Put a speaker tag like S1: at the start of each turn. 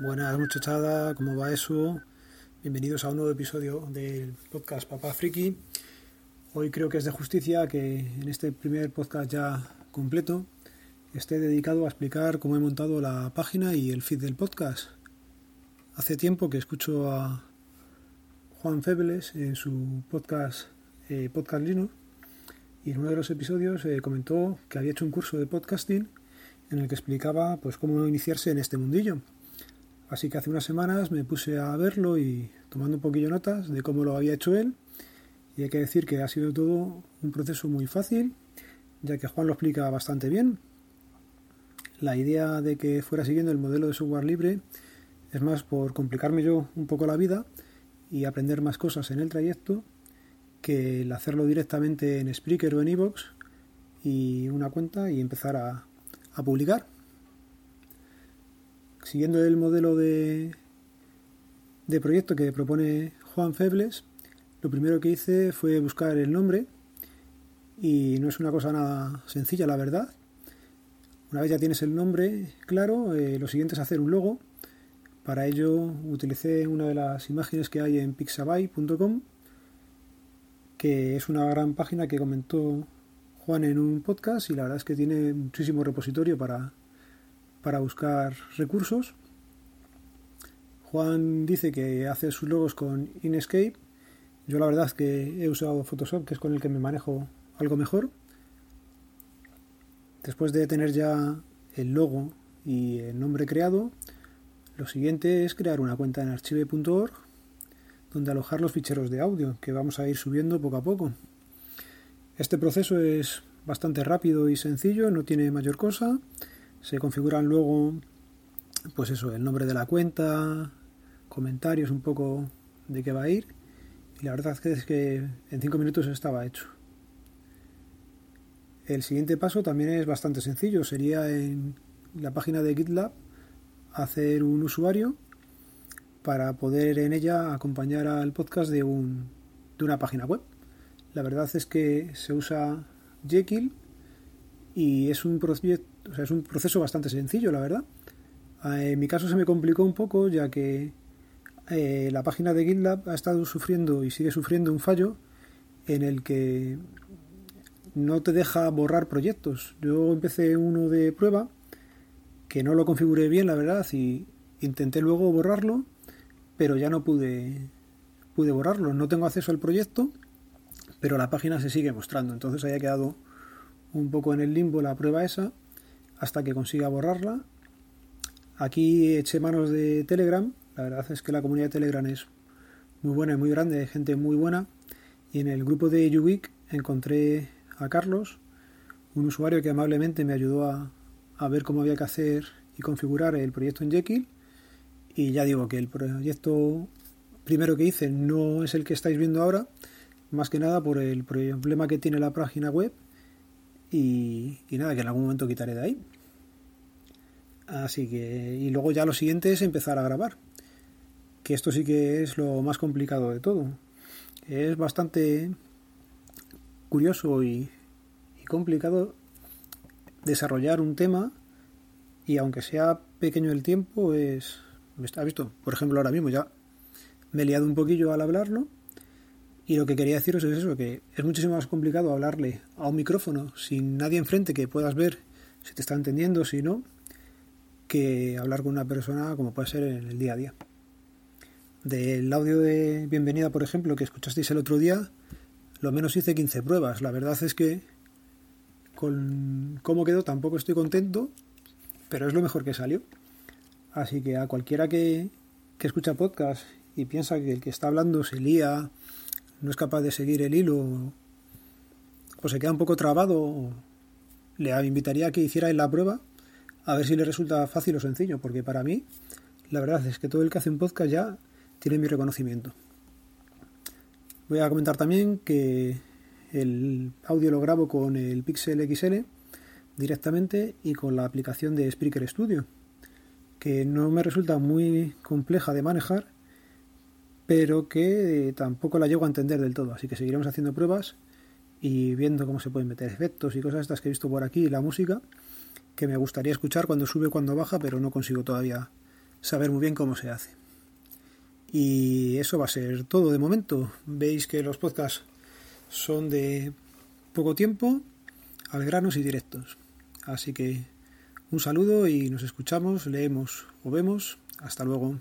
S1: Buenas muchachada, ¿cómo va eso? Bienvenidos a un nuevo episodio del podcast Papá Friki. Hoy creo que es de justicia que en este primer podcast ya completo esté dedicado a explicar cómo he montado la página y el feed del podcast. Hace tiempo que escucho a Juan Febles en su podcast eh, Podcast Linux y en uno de los episodios eh, comentó que había hecho un curso de podcasting en el que explicaba pues cómo iniciarse en este mundillo. Así que hace unas semanas me puse a verlo y tomando un poquillo notas de cómo lo había hecho él. Y hay que decir que ha sido todo un proceso muy fácil, ya que Juan lo explica bastante bien. La idea de que fuera siguiendo el modelo de software libre es más por complicarme yo un poco la vida y aprender más cosas en el trayecto que el hacerlo directamente en Spreaker o en Evox y una cuenta y empezar a, a publicar siguiendo el modelo de, proyecto que propone Juan Febles, lo primero que hice fue buscar el nombre y no es una cosa nada sencilla, la verdad. Una vez ya tienes el nombre claro, eh, lo siguiente es hacer un logo. Para ello utilicé una de las imágenes que hay en pixabay.com, que es una gran página que comentó Juan en un podcast y la verdad es que tiene muchísimo repositorio para, para buscar recursos. Juan dice que hace sus logos con Inkscape. Yo la verdad que he usado Photoshop, que es con el que me manejo algo mejor. Después de tener ya el logo y el nombre creado, lo siguiente es crear una cuenta en archive.org donde alojar los ficheros de audio que vamos a ir subiendo poco a poco. Este proceso es bastante rápido y sencillo, no tiene mayor cosa se configuran luego pues eso el nombre de la cuenta comentarios un poco de qué va a ir. Y la verdad es que en cinco minutos estaba hecho. El siguiente paso también es bastante sencillo. Sería en la página de GitLab hacer un usuario para poder en ella acompañar al podcast de, un, de una página web. La verdad es que se usa Jekyll y es un proyecto es un proceso bastante sencillo, la verdad. Ah, en mi caso se me complicó un poco ya que eh, la página de GitLab ha estado sufriendo y sigue sufriendo un fallo en el que no te deja borrar proyectos. Yo empecé uno de prueba que no lo configuré bien, la verdad, y intenté luego borrarlo, pero ya no pude pude borrarlo. No tengo acceso al proyecto, pero la página se sigue mostrando. Entonces haya quedado un poco en el limbo la prueba esa hasta que consiga borrarla. Aquí eché manos de Telegram. La verdad es que la comunidad de Telegram es muy buena y muy grande, gente muy buena. Y en el grupo de Ubic encontré a Carlos, un usuario que amablemente me ayudó a, a ver cómo había que hacer y configurar el proyecto en Jekyll. Y ya digo que el proyecto primero que hice no es el que estáis viendo ahora, más que nada por el problema que tiene la página web y, nada, que en algún momento quitaré de ahí. Así que, y luego ya lo siguiente es empezar a grabar. Que esto sí que es lo más complicado de todo. Es bastante curioso y, complicado desarrollar un tema y aunque sea pequeño el tiempo es... ¿Ha visto? Por ejemplo, ahora mismo ya me he liado un poquillo al hablarlo y lo que quería deciros es eso, que es muchísimo más complicado hablarle a un micrófono sin nadie enfrente que puedas ver si te está entendiendo, si no, que hablar con una persona como puede ser en el día a día. Del audio de bienvenida, por ejemplo, que escuchasteis el otro día, lo menos hice 15 pruebas. La verdad es que con cómo quedó tampoco estoy contento, pero es lo mejor que salió. Así que a cualquiera que, que escucha podcast y piensa que el que está hablando se lía no es capaz de seguir el hilo o se queda un poco trabado, le invitaría a que hiciera la prueba a ver si le resulta fácil o sencillo, porque para mí la verdad es que todo el que hace un podcast ya tiene mi reconocimiento. Voy a comentar también que el audio lo grabo con el Pixel XL directamente y con la aplicación de Spreaker Studio, que no me resulta muy compleja de manejar pero que eh, tampoco la llego a entender del todo, así que seguiremos haciendo pruebas y viendo cómo se pueden meter efectos y cosas estas que he visto por aquí, la música, que me gustaría escuchar cuando sube, cuando baja, pero no consigo todavía saber muy bien cómo se hace. Y eso va a ser todo de momento. Veis que los podcasts son de poco tiempo, al granos y directos. Así que un saludo y nos escuchamos, leemos o vemos. Hasta luego.